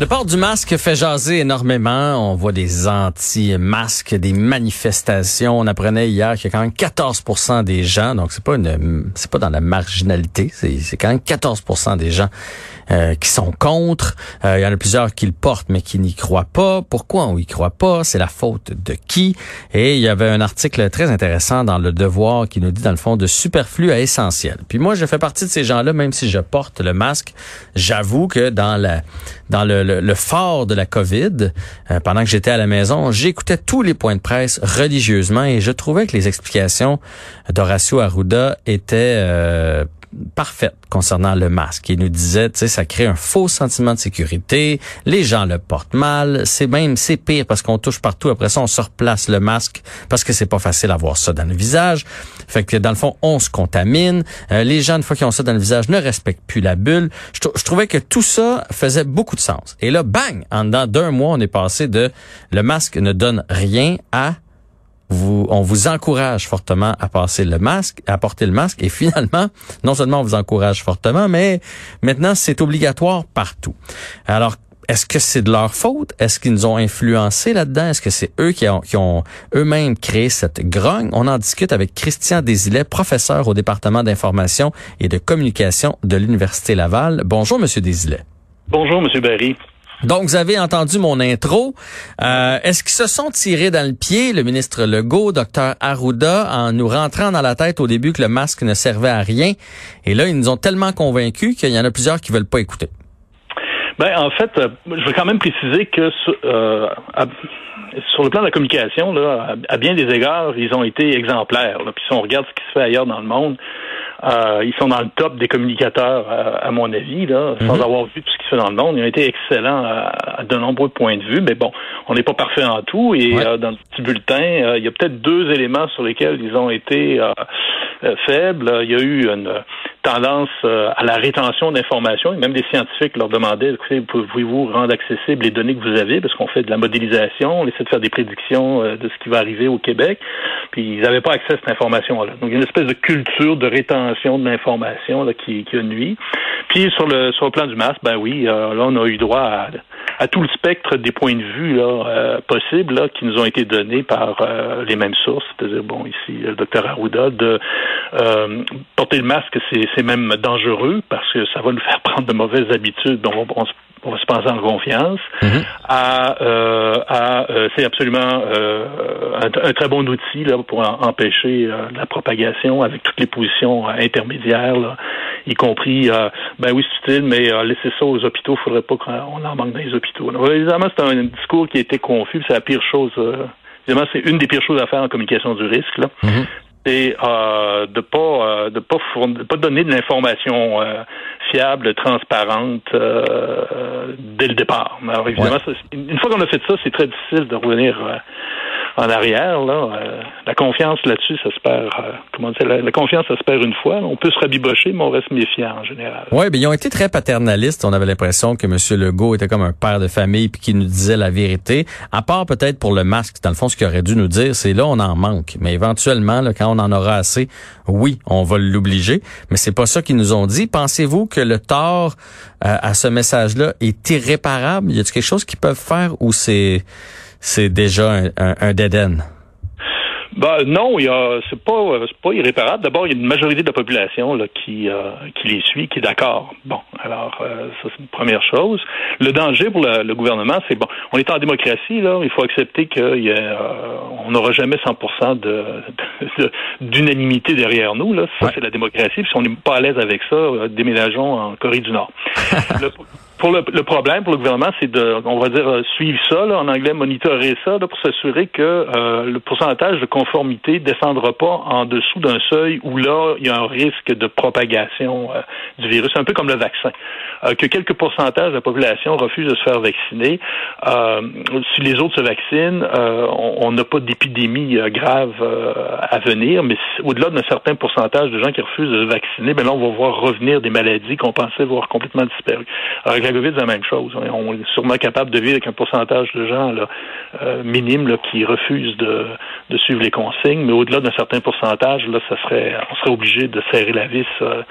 Le port du masque fait jaser énormément. On voit des anti-masques, des manifestations. On apprenait hier qu'il y a quand même 14% des gens, donc c'est pas une, c'est pas dans la marginalité, c'est quand même 14% des gens euh, qui sont contre. Euh, il y en a plusieurs qui le portent mais qui n'y croient pas. Pourquoi on y croit pas? C'est la faute de qui? Et il y avait un article très intéressant dans le Devoir qui nous dit dans le fond de superflu à essentiel. Puis moi, je fais partie de ces gens-là, même si je porte le masque. J'avoue que dans la dans le le, fort de la COVID, euh, pendant que j'étais à la maison, j'écoutais tous les points de presse religieusement et je trouvais que les explications d'Horacio Arruda étaient euh, parfaites concernant le masque. Il nous disait, tu sais, ça crée un faux sentiment de sécurité, les gens le portent mal, c'est même, c'est pire parce qu'on touche partout. Après ça, on se replace le masque parce que c'est pas facile d'avoir ça dans le visage. Fait que dans le fond, on se contamine. Euh, les gens, une fois qu'ils ont ça dans le visage, ne respectent plus la bulle. Je, je, trouvais que tout ça faisait beaucoup de sens. Et là, bang, en dedans d'un mois, on est passé de le masque ne donne rien à on vous encourage fortement à passer le masque, à porter le masque, et finalement, non seulement on vous encourage fortement, mais maintenant c'est obligatoire partout. Alors, est-ce que c'est de leur faute? Est-ce qu'ils nous ont influencé là-dedans? Est-ce que c'est eux qui ont, eux-mêmes créé cette grogne? On en discute avec Christian Desilets, professeur au département d'information et de communication de l'Université Laval. Bonjour, Monsieur Desilets. Bonjour, Monsieur Barry. Donc, vous avez entendu mon intro. Euh, Est-ce qu'ils se sont tirés dans le pied, le ministre Legault, docteur Arruda, en nous rentrant dans la tête au début que le masque ne servait à rien? Et là, ils nous ont tellement convaincus qu'il y en a plusieurs qui veulent pas écouter. Ben, en fait, euh, je veux quand même préciser que euh, sur le plan de la communication, là, à, bien des égards, ils ont été exemplaires. Puis si on regarde ce qui se fait ailleurs dans le monde, euh, ils sont dans le top des communicateurs, à, mon avis, là, sans mhm. avoir vu tout ce qui se fait dans le monde. Ils ont été excellents à, de nombreux points de vue, mais bon, on n'est pas parfait en tout. Et euh, dans le petit bulletin, euh, il y a peut-être deux éléments sur lesquels ils ont été faibles. Il y a eu une tendance à la rétention d'informations. Et même des scientifiques leur demandaient, écoutez, pouvez-vous rendre accessibles les données que vous avez, parce qu'on fait de la modélisation, on essaie de faire des prédictions de ce qui va arriver au Québec. Puis ils n'avaient pas accès à cette information-là. Donc il y a une espèce de culture de rétention de l'information qui, qui a nuit. Puis sur le sur le plan du masque, ben oui, euh, là on a eu droit à, à, tout le spectre des points de vue là, euh, possibles là, qui nous ont été donnés par euh, les mêmes sources, c'est-à-dire bon ici le docteur Arruda de porter le masque, c'est même dangereux parce que ça va nous faire prendre de mauvaises habitudes. Donc on, on, on va se penser en confiance, mm-hmm. à, euh, à euh, c'est absolument euh, un, très bon outil là, pour empêcher la propagation avec toutes les positions intermédiaires, là, y compris, ben oui, c'est utile, mais laisser ça aux hôpitaux, il faudrait pas qu'on en manque dans les hôpitaux. évidemment, c'est un discours qui a été confus, c'est la pire chose. évidemment, c'est une des pires choses à faire en communication du risque. Là. Mm-hmm c'est euh, de pas euh, de pas de pas donner de l'information euh, fiable, transparente euh, dès le départ. Alors évidemment, une fois qu'on a fait ça, c'est très difficile de revenir en arrière. Là, euh, la confiance là-dessus, ça se perd. Euh, comment dire la, confiance, ça se perd une fois. On peut se rabibocher, mais on reste méfiant en général. Oui, mais ils ont été très paternalistes. On avait l'impression que M. Legault était comme un père de famille puis qu'il nous disait la vérité. À part peut-être pour le masque, dans le fond, ce qu'il aurait dû nous dire, c'est là on en manque. Mais éventuellement, là, quand on en aura assez, oui, on va l'obliger. Mais c'est pas ça qu'ils nous ont dit. Pensez-vous que le tort euh, à ce message-là est irréparable? Y a-t-il quelque chose qu'ils peuvent faire ou c'est c'est déjà un, un, un dead end? Ben, non, il y a, c'est pas, c'est pas irréparable. D'abord, il y a une majorité de la population là, qui, euh, qui les suit, qui est d'accord. Bon, alors euh, ça c'est une première chose. Le danger pour le, gouvernement, c'est bon, on est en démocratie là, il faut accepter qu'on euh, on n'aura jamais 100% de, d'unanimité derrière nous là. Ça c'est la démocratie. Puis si on n'est pas à l'aise avec ça, déménageons en Corée du Nord. pour le, problème pour le gouvernement, c'est de, on va dire, suivre ça, là, en anglais, monitorer ça, là, pour s'assurer que euh, le pourcentage de conformité descendra pas en dessous d'un seuil où là, il y a un risque de propagation euh, du virus, un peu comme le vaccin. Euh, que quelques pourcentages de la population refusent de se faire vacciner. si les autres se vaccinent, on n'a pas d'épidémie grave à venir, mais au-delà d'un certain pourcentage de gens qui refusent de se vacciner, ben là, on va voir revenir des maladies qu'on pensait voir complètement disparues. Le COVID, c'est la même chose. On est sûrement capable de vivre avec un pourcentage de gens là, euh, minime là, qui refusent de, de suivre les consignes, mais au-delà d'un certain pourcentage, là, ça serait, on serait obligé de serrer la vis euh,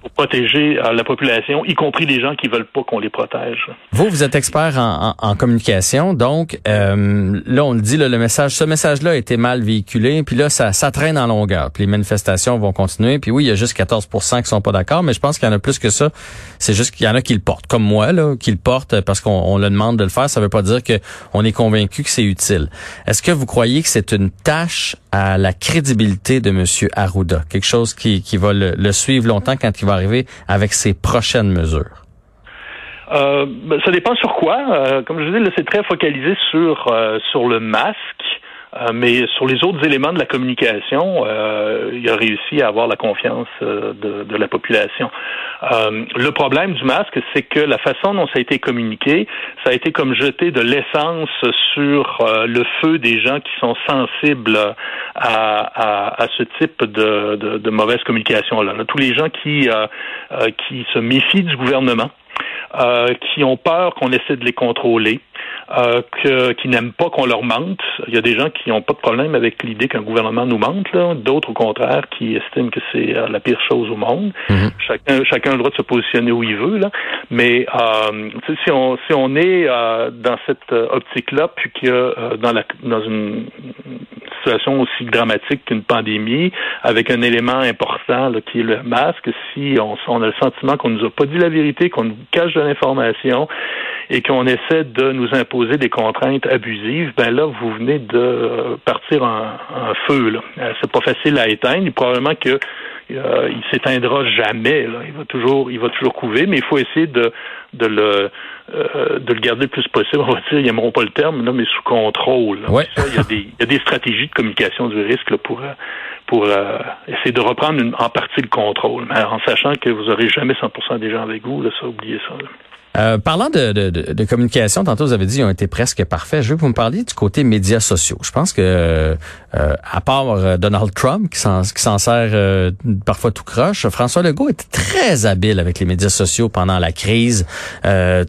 pour protéger euh, la population, y compris les gens qui veulent pas qu'on les protège. Vous, vous êtes expert en, en, communication, donc euh, là, on le dit, le message, ce message-là a été mal véhiculé, puis là, ça, ça traîne en longueur, puis les manifestations vont continuer, puis oui, il y a juste 14% qui sont pas d'accord, mais je pense qu'il y en a plus que ça. C'est juste qu'il y en a qui le portent, comme moi, là, qui le portent parce qu'on on le demande de le faire. Ça veut pas dire que on est convaincu que c'est utile. Est-ce que vous croyez que c'est une tâche à la crédibilité de Monsieur Arruda, quelque chose qui, qui va le, suivre longtemps quand il va arriver avec ses prochaines mesures? Euh, ben, ça dépend sur quoi. Euh, comme je dis, c'est très focalisé sur euh, sur le masque. Euh, mais sur les autres éléments de la communication, euh, il a réussi à avoir la confiance euh, de, de, la population. le problème du masque, c'est que la façon dont ça a été communiqué, ça a été comme jeter de l'essence sur le feu des gens qui sont sensibles à, à, à ce type de, de, de mauvaise communication-là. Tous les gens qui, qui se méfient du gouvernement, qui ont peur qu'on essaie de les contrôler, euh, que, qui n'aiment pas qu'on leur mente. Il y a des gens qui n'ont pas de problème avec l'idée qu'un gouvernement nous mente, d'autres au contraire qui estiment que c'est euh, la pire chose au monde. Mhm. Chacun, chacun a le droit de se positionner où il veut, là. mais euh, si on si on est euh, dans cette optique-là, puis que dans la dans une situation aussi dramatique qu'une pandémie, avec un élément important là, qui est le masque, si on, a le sentiment qu'on nous a pas dit la vérité, qu'on nous cache de l'information, et qu'on essaie de nous imposer des contraintes abusives, ben là, vous venez de partir en, feu. Euh, c'est pas facile à éteindre. Probablement que euh, il s'éteindra jamais. Là. Il va toujours, il va toujours couver, mais il faut essayer de, de le euh, de le garder le plus possible. On va dire, ils n'aimeront pas le terme, là, mais sous contrôle. Ouais. il, y a des, il y a des stratégies de communication du risque là, pour pour essayer de reprendre en partie le contrôle, mais en sachant que vous n'aurez jamais 100% des gens avec vous. Là, ça, oubliez ça. Là. Euh, parlant de, de, de, communication, tantôt vous avez dit qu'ils ont été presque parfaits. Je veux que vous me parliez du côté médias sociaux. Je pense que euh, à part euh, Donald Trump qui s'en sert euh, parfois tout croche, François Legault était très habile avec les médias sociaux pendant la crise. Euh,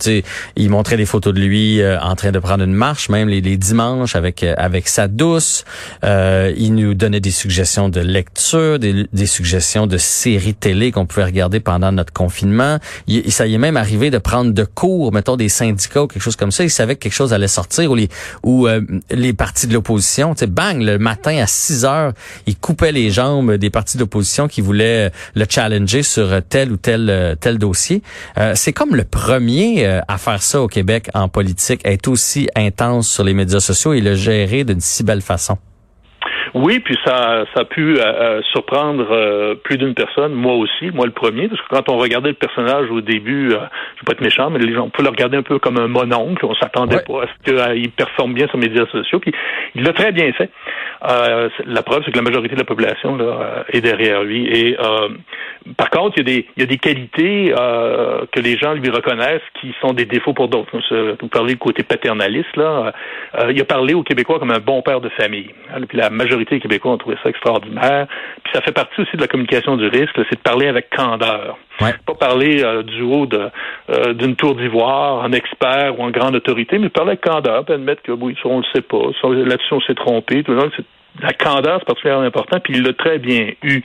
il montrait des photos de lui en train de prendre une marche, même les, les dimanches avec avec sa douce. il nous donnait des suggestions de lecture, des, des suggestions de séries télé qu'on pouvait regarder pendant notre confinement. Il, ça y est même arrivé de prendre de cours, mettons des syndicats ou quelque chose comme ça, ils savaient que quelque chose allait sortir ou les ou euh, les partis de l'opposition, tu sais, bang, le matin à 6 heures, ils coupaient les jambes des partis de l'opposition qui voulaient euh, le challenger sur tel ou tel euh, tel dossier. c'est comme le premier à faire ça au Québec en politique, être aussi intense sur les médias sociaux et le gérer d'une si belle façon. Oui, puis ça, ça a pu euh, euh, surprendre euh, plus d'une personne, moi aussi, moi le premier, parce que quand on regardait le personnage au début, je vais pas être méchant, mais les gens pouvaient le regarder un peu comme un mononcle, on s'attendait pas à ce qu'il performe bien sur les médias sociaux, puis il l'a très bien fait. la preuve, c'est que la majorité de la population là, est derrière lui. Et par contre, il y a des, il y a des qualités que les gens lui reconnaissent qui sont des défauts pour d'autres. Vous parlez du côté paternaliste, là. il a parlé aux Québécois comme un bon père de famille. Puis la majorité majorité des Québécois ont trouvé ça extraordinaire. Puis ça fait partie aussi de la communication du risque, c'est de parler avec candeur. Pas parler euh, du haut euh, d'une tour d'ivoire, en expert ou en grande autorité, mais parler avec candeur, puis admettre que oui, ça, on le sait pas, là-dessus on s'est trompé. Tout la candeur, c'est particulièrement important, puis il l'a très bien eu.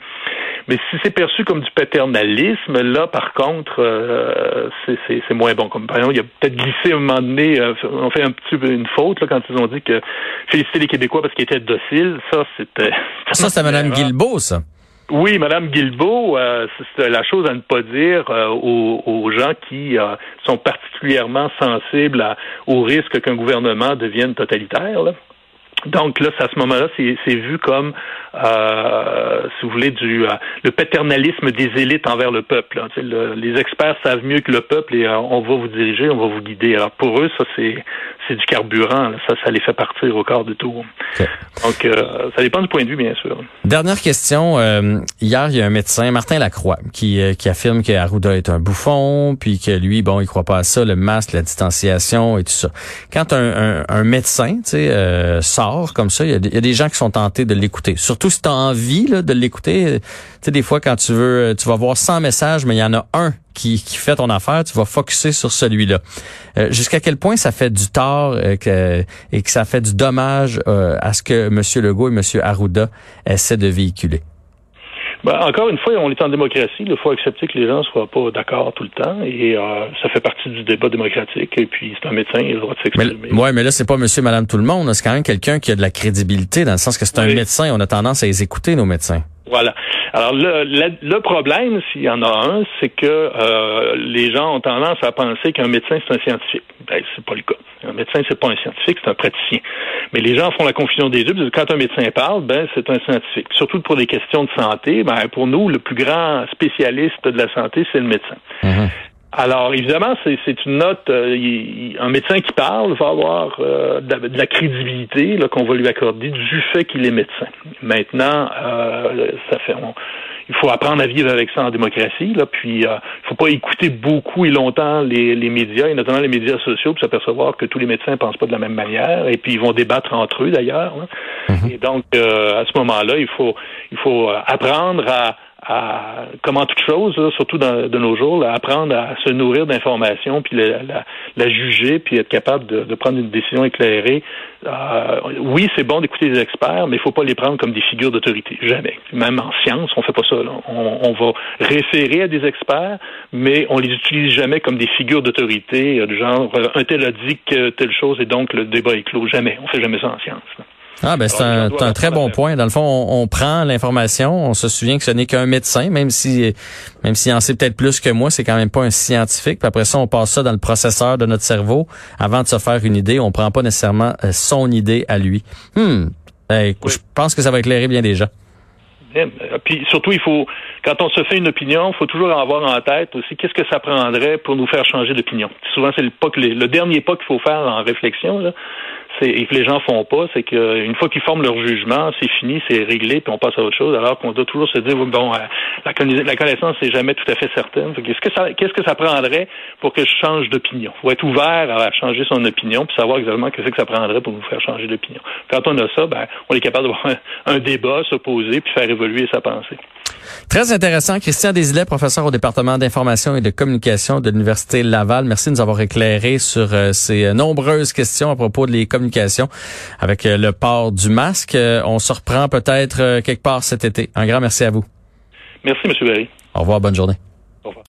Mais si c'est perçu comme du paternalisme, là, par contre, euh, c'est moins bon. Comme par exemple, il y a peut-être glissé à un moment donné, euh, on fait un petit peu une faute là, quand ils ont dit que féliciter les Québécois parce qu'ils étaient dociles. Ça, c'était... Ça, c'est Mme Guilbeault, ça. Oui, Madame Guilbeault, euh, c'est la chose à ne pas dire aux, aux, gens qui sont particulièrement sensibles à, au risque qu'un gouvernement devienne totalitaire. Là. Donc là, à ce moment-là, c'est vu comme, euh, si vous voulez, du euh, le paternalisme des élites envers le peuple. les experts savent mieux que le peuple et euh, on va vous diriger, on va vous guider. Alors pour eux, ça c'est c'est du carburant. Ça, ça les fait partir au quart de tour. Donc euh, ça dépend du point de vue, bien sûr. Dernière question. hier, il y a un médecin, Martin Lacroix, qui qui affirme que Arruda est un bouffon, puis que lui, bon, il croit pas à ça, le masque, la distanciation et tout ça. Quand un, un, un médecin, tu sais, sort comme ça, il y, a des, gens qui sont tentés de l'écouter. Surtout si tu as envie de l'écouter. Tu sais, des fois, quand tu veux, tu vas voir 100 messages, mais il y en a un qui, qui fait ton affaire, tu vas focuser sur celui-là. Euh, jusqu'à quel point ça fait du tort euh, que, et que ça fait du dommage euh, à ce que M. Legault et M. Arruda essaient de véhiculer? Ben, encore une fois, on est en démocratie. Il faut accepter que les gens ne soient pas d'accord tout le temps. Et euh, ça fait partie du débat démocratique. Et puis, c'est un médecin, il a le droit de s'exprimer. Oui, mais là, c'est pas monsieur, madame, tout le monde. C'est quand même quelqu'un qui a de la crédibilité, dans le sens que c'est un médecin. On a tendance à les écouter, nos médecins. Voilà. Alors le, le, problème, s'il y en a un, c'est que euh, les gens ont tendance à penser qu'un médecin c'est un scientifique. Ben, c'est pas le cas. Un médecin c'est pas un scientifique, c'est un praticien. Mais les gens font la confusion des deux. Parce que quand un médecin parle, ben c'est un scientifique. Surtout pour des questions de santé. Ben pour nous, le plus grand spécialiste de la santé, c'est le médecin. Mm-hmm. Alors, évidemment, c'est une note. Euh, un médecin qui parle va avoir euh, de, la, crédibilité qu'on va lui accorder du fait qu'il est médecin. Maintenant, euh, ça fait. Il faut apprendre à vivre avec ça en démocratie. Là, puis, il faut pas écouter beaucoup et longtemps les, médias, et notamment les médias sociaux, pour s'apercevoir que tous les médecins pensent pas de la même manière. Et puis, ils vont débattre entre eux d'ailleurs. Mm-hmm. Et donc, à ce moment-là, il faut, il faut apprendre à à, comment toute chose, surtout dans, de nos jours, apprendre à se nourrir d'informations, puis la, juger, puis être capable de, prendre une décision éclairée. Euh, oui, c'est bon d'écouter des experts, mais il faut pas les prendre comme des figures d'autorité. Jamais. Même en science, on fait pas ça. On, on, va référer à des experts, mais on les utilise jamais comme des figures d'autorité, du genre un tel a dit que telle chose et donc le débat est clos. Jamais. On fait jamais ça en science. Ah ben c'est un, un, très bon point. Dans le fond, on, prend l'information, on se souvient que ce n'est qu'un médecin, même si même s'il en sait peut-être plus que moi, c'est quand même pas un scientifique. Puis après ça, on passe ça dans le processeur de notre cerveau avant de se faire une idée. On prend pas nécessairement euh, son idée à lui. Hmm. Ben, Je pense que ça va éclairer bien déjà. Puis surtout, quand on se fait une opinion, il faut toujours avoir en tête aussi qu'est-ce que ça prendrait pour nous faire changer d'opinion. Souvent, c'est le, dernier pas qu'il faut faire en réflexion. Et que les gens font pas, c'est qu'une fois qu'ils forment leur jugement, c'est fini, c'est réglé, puis on passe à autre chose, alors qu'on doit toujours se dire, bon, euh, la, connaissance n'est jamais tout à fait certaine. Qu'est-ce que ça, qu'est-ce prendrait pour que je change d'opinion? Faut être ouvert à changer son opinion, puis savoir exactement qu'est-ce que ça prendrait pour nous faire changer d'opinion. Quand on a ça, ben, on est capable d'avoir un, un débat, s'opposer, puis faire évoluer sa pensée. Très intéressant. Christian Desilets, professeur au département d'information et de communication de l'Université Laval. Merci de nous avoir éclairé sur euh, ces nombreuses questions à propos des communications avec euh, le port du masque. Euh, on se reprend peut-être quelque part cet été. Un grand merci à vous. Merci, M. Barry. Au revoir. Bonne journée.